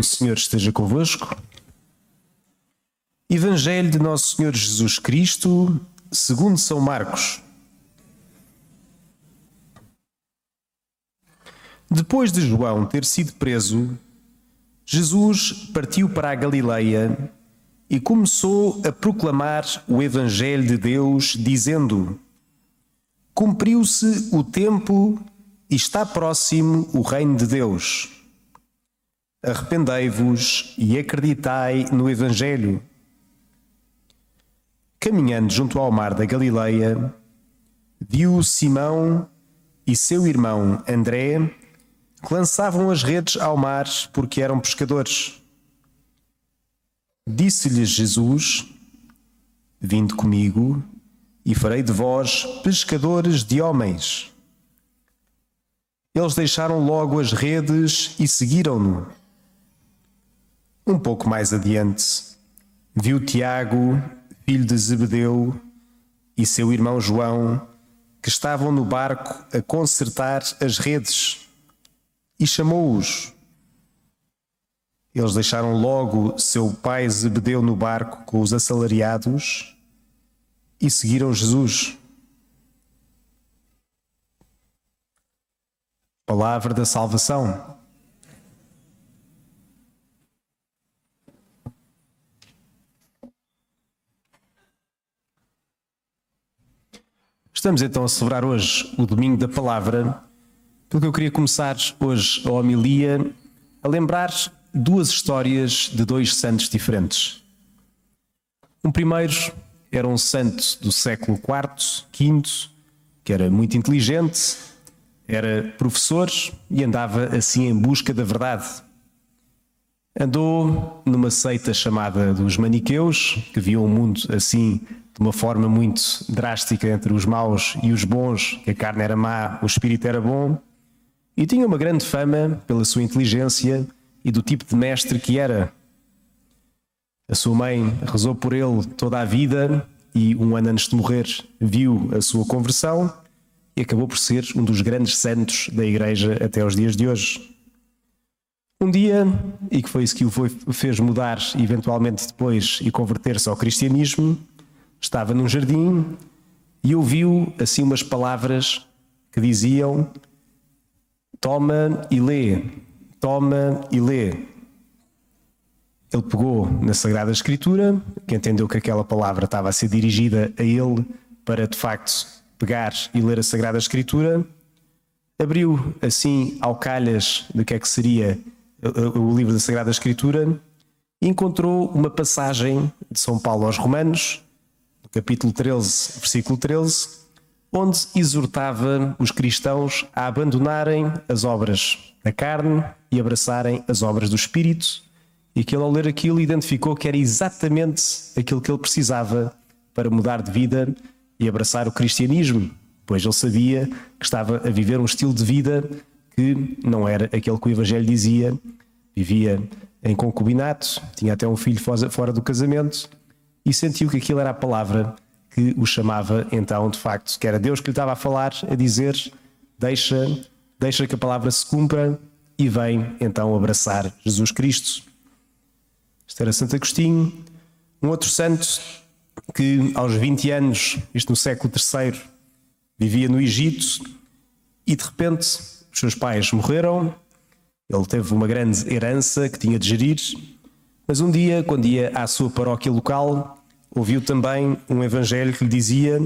O Senhor esteja convosco. Evangelho de Nosso Senhor Jesus Cristo, segundo São Marcos. Depois de João ter sido preso, Jesus partiu para a Galileia e começou a proclamar o Evangelho de Deus, dizendo: Cumpriu-se o tempo e está próximo o reino de Deus. Arrependei-vos e acreditai no Evangelho. Caminhando junto ao mar da Galileia, viu Simão e seu irmão André que lançavam as redes ao mar porque eram pescadores. Disse-lhes Jesus: Vinde comigo e farei de vós pescadores de homens. Eles deixaram logo as redes e seguiram-no. Um pouco mais adiante, viu Tiago, filho de Zebedeu, e seu irmão João, que estavam no barco a consertar as redes, e chamou-os. Eles deixaram logo seu pai Zebedeu no barco com os assalariados e seguiram Jesus. Palavra da salvação. Estamos então a celebrar hoje o Domingo da Palavra, porque eu queria começar hoje a homilia a lembrar duas histórias de dois santos diferentes. Um primeiro era um santo do século IV, V, que era muito inteligente, era professor e andava assim em busca da verdade. Andou numa seita chamada dos Maniqueus, que viam o mundo assim de uma forma muito drástica entre os maus e os bons, que a carne era má, o espírito era bom, e tinha uma grande fama pela sua inteligência e do tipo de mestre que era. A sua mãe rezou por ele toda a vida e, um ano antes de morrer, viu a sua conversão e acabou por ser um dos grandes santos da Igreja até os dias de hoje. Um dia, e que foi isso que o fez mudar eventualmente depois e converter-se ao cristianismo, estava num jardim e ouviu assim umas palavras que diziam: Toma e lê, toma e lê. Ele pegou na Sagrada Escritura, que entendeu que aquela palavra estava a ser dirigida a ele para de facto pegar e ler a Sagrada Escritura, abriu assim ao calhas do que é que seria o livro da Sagrada Escritura e encontrou uma passagem de São Paulo aos Romanos, no capítulo 13, versículo 13, onde exortava os cristãos a abandonarem as obras da carne e abraçarem as obras do Espírito. E que ele, ao ler aquilo, identificou que era exatamente aquilo que ele precisava para mudar de vida e abraçar o cristianismo, pois ele sabia que estava a viver um estilo de vida que não era aquele que o Evangelho dizia. Vivia em concubinato, tinha até um filho fora do casamento e sentiu que aquilo era a palavra que o chamava então, de facto, que era Deus que lhe estava a falar, a dizer: deixa, deixa que a palavra se cumpra e vem então abraçar Jesus Cristo. Este era Santo Agostinho. Um outro santo que aos 20 anos, isto no século III, vivia no Egito e de repente os seus pais morreram. Ele teve uma grande herança que tinha de gerir, mas um dia, quando ia à sua paróquia local, ouviu também um evangelho que lhe dizia: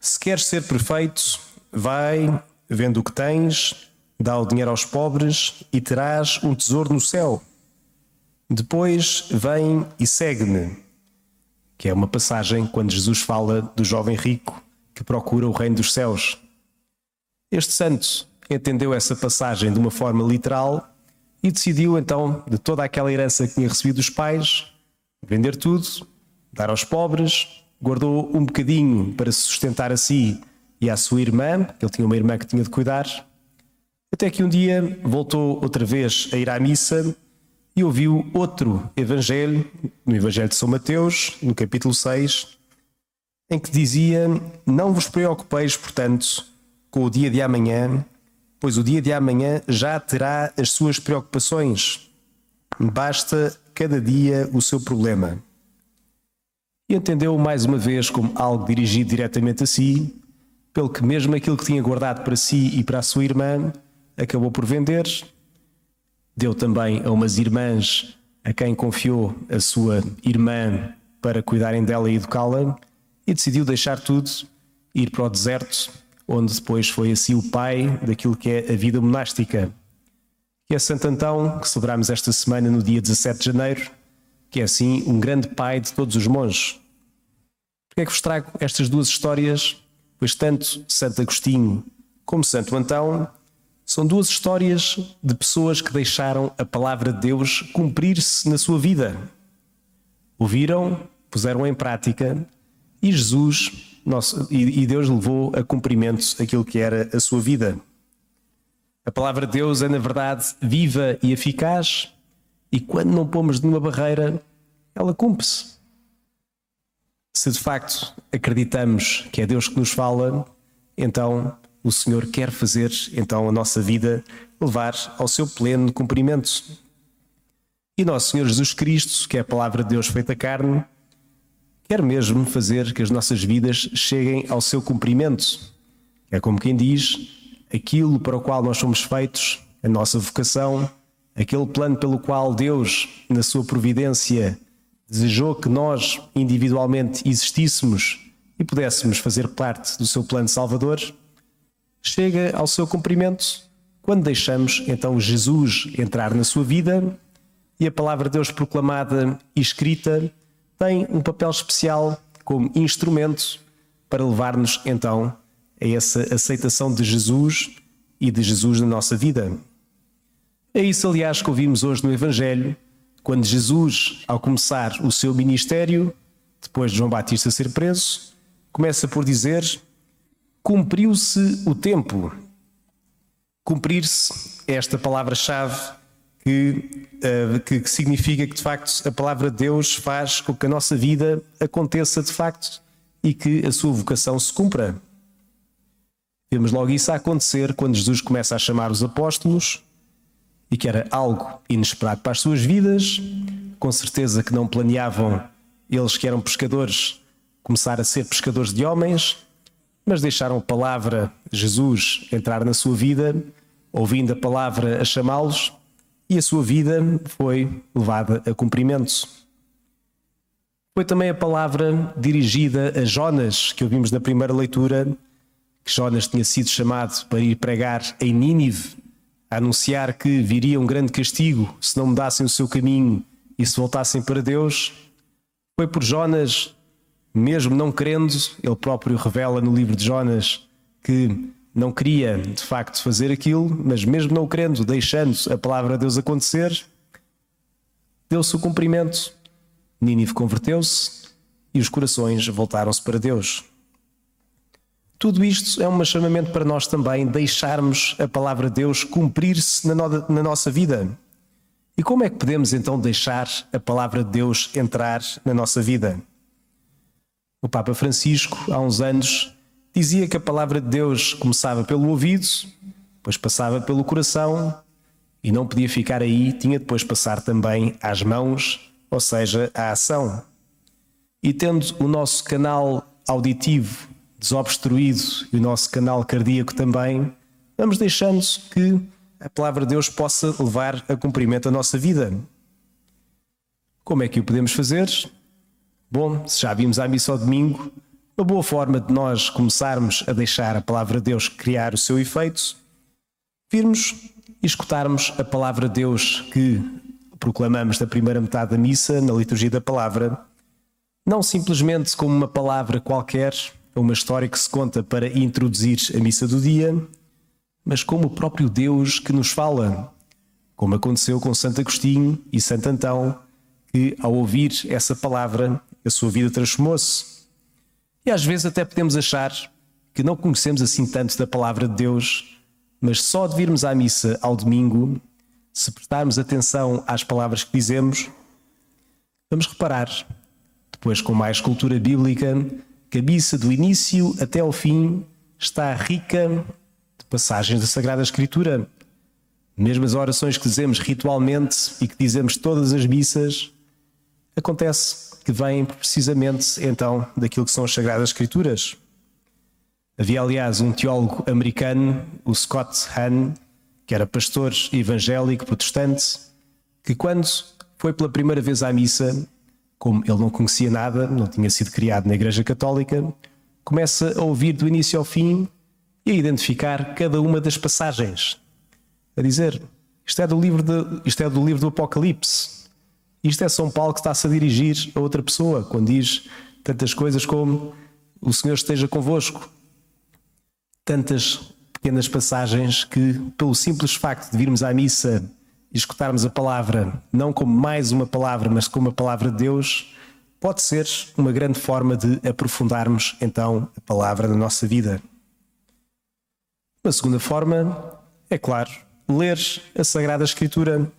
Se queres ser perfeito, vai, vendo o que tens, dá o dinheiro aos pobres e terás um tesouro no céu. Depois vem e segue-me que é uma passagem quando Jesus fala do jovem rico que procura o reino dos céus. Este santo entendeu essa passagem de uma forma literal e decidiu então, de toda aquela herança que tinha recebido dos pais, vender tudo, dar aos pobres, guardou um bocadinho para se sustentar a si e à sua irmã, que ele tinha uma irmã que tinha de cuidar, até que um dia voltou outra vez a ir à missa e ouviu outro evangelho, no Evangelho de São Mateus, no capítulo 6, em que dizia: Não vos preocupeis, portanto, com o dia de amanhã, pois o dia de amanhã já terá as suas preocupações. basta cada dia o seu problema. E entendeu mais uma vez como algo dirigido diretamente a si, pelo que mesmo aquilo que tinha guardado para si e para a sua irmã, acabou por vender. Deu também a umas irmãs a quem confiou a sua irmã para cuidarem dela e educá-la, e decidiu deixar tudo, ir para o deserto, onde depois foi assim o pai daquilo que é a vida monástica que é Santo Antão, que celebramos esta semana no dia 17 de janeiro, que é assim um grande pai de todos os monges. Porquê é que vos trago estas duas histórias? Pois tanto Santo Agostinho como Santo Antão são duas histórias de pessoas que deixaram a palavra de Deus cumprir-se na sua vida. Ouviram, puseram em prática e Jesus nosso, e Deus levou a cumprimento aquilo que era a sua vida. A palavra de Deus é, na verdade, viva e eficaz, e quando não pomos nenhuma barreira, ela cumpre-se. Se de facto acreditamos que é Deus que nos fala, então o Senhor quer fazer então a nossa vida levar ao seu pleno cumprimento. E nosso Senhor Jesus Cristo, que é a palavra de Deus feita carne, quer mesmo fazer que as nossas vidas cheguem ao seu cumprimento. É como quem diz: aquilo para o qual nós somos feitos, a nossa vocação, aquele plano pelo qual Deus, na sua providência, desejou que nós individualmente existíssemos e pudéssemos fazer parte do seu plano salvador, chega ao seu cumprimento quando deixamos então Jesus entrar na sua vida e a palavra de Deus proclamada e escrita tem um papel especial como instrumento para levar-nos então a essa aceitação de Jesus e de Jesus na nossa vida. É isso, aliás, que ouvimos hoje no Evangelho, quando Jesus, ao começar o seu ministério, depois de João Batista ser preso, começa por dizer: Cumpriu-se o tempo. Cumprir-se é esta palavra-chave que, uh, que, que significa que, de facto, a palavra de Deus faz com que a nossa vida aconteça de facto e que a sua vocação se cumpra. Vemos logo isso a acontecer quando Jesus começa a chamar os apóstolos e que era algo inesperado para as suas vidas, com certeza que não planeavam eles que eram pescadores começar a ser pescadores de homens, mas deixaram a palavra Jesus entrar na sua vida, ouvindo a palavra a chamá-los, e a sua vida foi levada a cumprimento. Foi também a palavra dirigida a Jonas, que ouvimos na primeira leitura, que Jonas tinha sido chamado para ir pregar em Nínive, a anunciar que viria um grande castigo se não mudassem o seu caminho e se voltassem para Deus, foi por Jonas, mesmo não querendo, ele próprio revela no livro de Jonas que não queria de facto fazer aquilo, mas mesmo não querendo, deixando a palavra de Deus acontecer, deu-se o cumprimento. Nínive converteu-se e os corações voltaram-se para Deus. Tudo isto é um chamamento para nós também deixarmos a palavra de Deus cumprir-se na, no, na nossa vida. E como é que podemos então deixar a palavra de Deus entrar na nossa vida? O Papa Francisco, há uns anos, dizia que a palavra de Deus começava pelo ouvido, depois passava pelo coração e não podia ficar aí, tinha depois passar também às mãos, ou seja, à ação. E tendo o nosso canal auditivo desobstruído e o nosso canal cardíaco também, vamos deixando que a palavra de Deus possa levar a cumprimento a nossa vida. Como é que o podemos fazer? Bom, se já vimos a missa ao domingo, uma boa forma de nós começarmos a deixar a palavra de Deus criar o seu efeito, virmos e escutarmos a palavra de Deus que proclamamos na primeira metade da missa, na liturgia da palavra, não simplesmente como uma palavra qualquer, uma história que se conta para introduzir a missa do dia, mas como o próprio Deus que nos fala, como aconteceu com Santo Agostinho e Santo Antão, que ao ouvir essa palavra a sua vida transformou-se. E às vezes até podemos achar que não conhecemos assim tanto da palavra de Deus, mas só de virmos à missa ao domingo, se prestarmos atenção às palavras que dizemos, vamos reparar, depois com mais cultura bíblica, que a missa do início até ao fim está rica de passagens da Sagrada Escritura. mesmo as orações que dizemos ritualmente e que dizemos todas as missas, acontece que vêm precisamente então daquilo que são as Sagradas Escrituras. Havia, aliás, um teólogo americano, o Scott Hahn, que era pastor evangélico protestante, que quando foi pela primeira vez à missa, como ele não conhecia nada, não tinha sido criado na Igreja Católica, começa a ouvir do início ao fim e a identificar cada uma das passagens. A dizer, isto é do livro, de, isto é do, livro do Apocalipse. Isto é São Paulo que está-se a dirigir a outra pessoa, quando diz tantas coisas como o Senhor esteja convosco tantas pequenas passagens que, pelo simples facto de virmos à missa e escutarmos a palavra, não como mais uma palavra, mas como a palavra de Deus, pode ser uma grande forma de aprofundarmos então a palavra na nossa vida. Uma segunda forma é, claro, ler a Sagrada Escritura.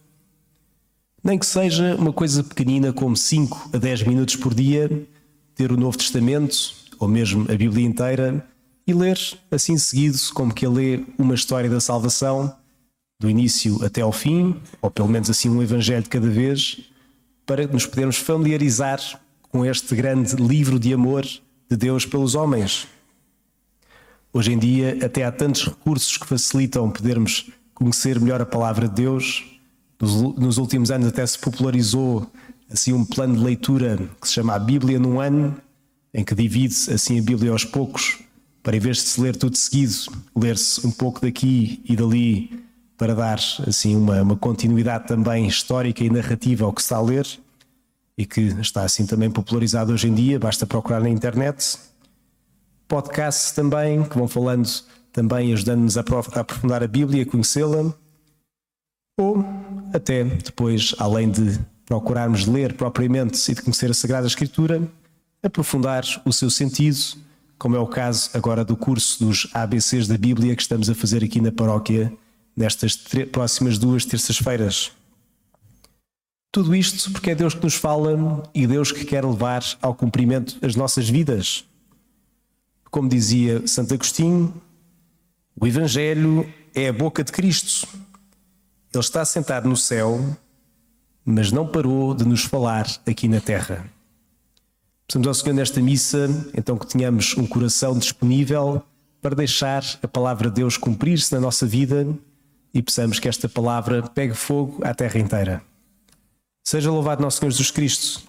Nem que seja uma coisa pequenina, como 5 a 10 minutos por dia, ter o Novo Testamento ou mesmo a Bíblia inteira e ler assim seguido, como que lê uma história da salvação, do início até ao fim, ou pelo menos assim um evangelho de cada vez, para nos podermos familiarizar com este grande livro de amor de Deus pelos homens. Hoje em dia, até há tantos recursos que facilitam podermos conhecer melhor a palavra de Deus. Nos, nos últimos anos até se popularizou assim um plano de leitura que se chama a Bíblia num ano, em que divide assim a Bíblia aos poucos para em vez de se ler tudo seguido, ler-se um pouco daqui e dali para dar assim uma, uma continuidade também histórica e narrativa ao que está a ler e que está assim também popularizado hoje em dia, basta procurar na internet. Podcasts também, que vão falando também, ajudando-nos a aprofundar a Bíblia, a conhecê-la. Ou até depois, além de procurarmos ler propriamente e de conhecer a Sagrada Escritura, aprofundar o seu sentido como é o caso agora do curso dos ABCs da Bíblia que estamos a fazer aqui na paróquia nestas próximas duas terças-feiras. Tudo isto porque é Deus que nos fala e Deus que quer levar ao cumprimento as nossas vidas. Como dizia Santo Agostinho, o Evangelho é a boca de Cristo. Ele está sentado no céu, mas não parou de nos falar aqui na terra. Peçamos ao Senhor nesta missa, então que tenhamos um coração disponível para deixar a palavra de Deus cumprir-se na nossa vida e peçamos que esta palavra pegue fogo à terra inteira. Seja louvado nosso Senhor Jesus Cristo.